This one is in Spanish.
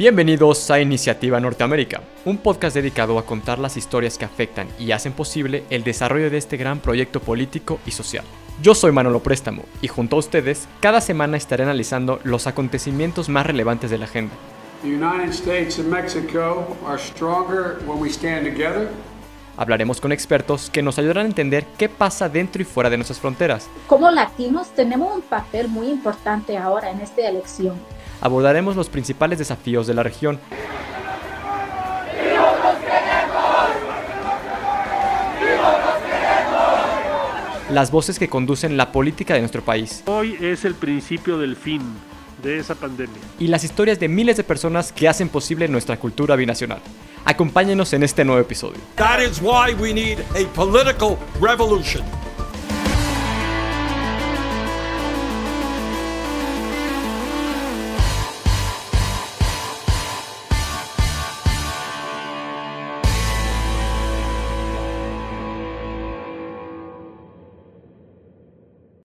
Bienvenidos a Iniciativa Norteamérica, un podcast dedicado a contar las historias que afectan y hacen posible el desarrollo de este gran proyecto político y social. Yo soy Manolo Préstamo y junto a ustedes cada semana estaré analizando los acontecimientos más relevantes de la agenda. Hablaremos con expertos que nos ayudarán a entender qué pasa dentro y fuera de nuestras fronteras. Como latinos tenemos un papel muy importante ahora en esta elección abordaremos los principales desafíos de la región. Las voces que conducen la política de nuestro país. Hoy es el principio del fin de esa pandemia. Y las historias de miles de personas que hacen posible nuestra cultura binacional. Acompáñenos en este nuevo episodio. That is why we need a political revolution.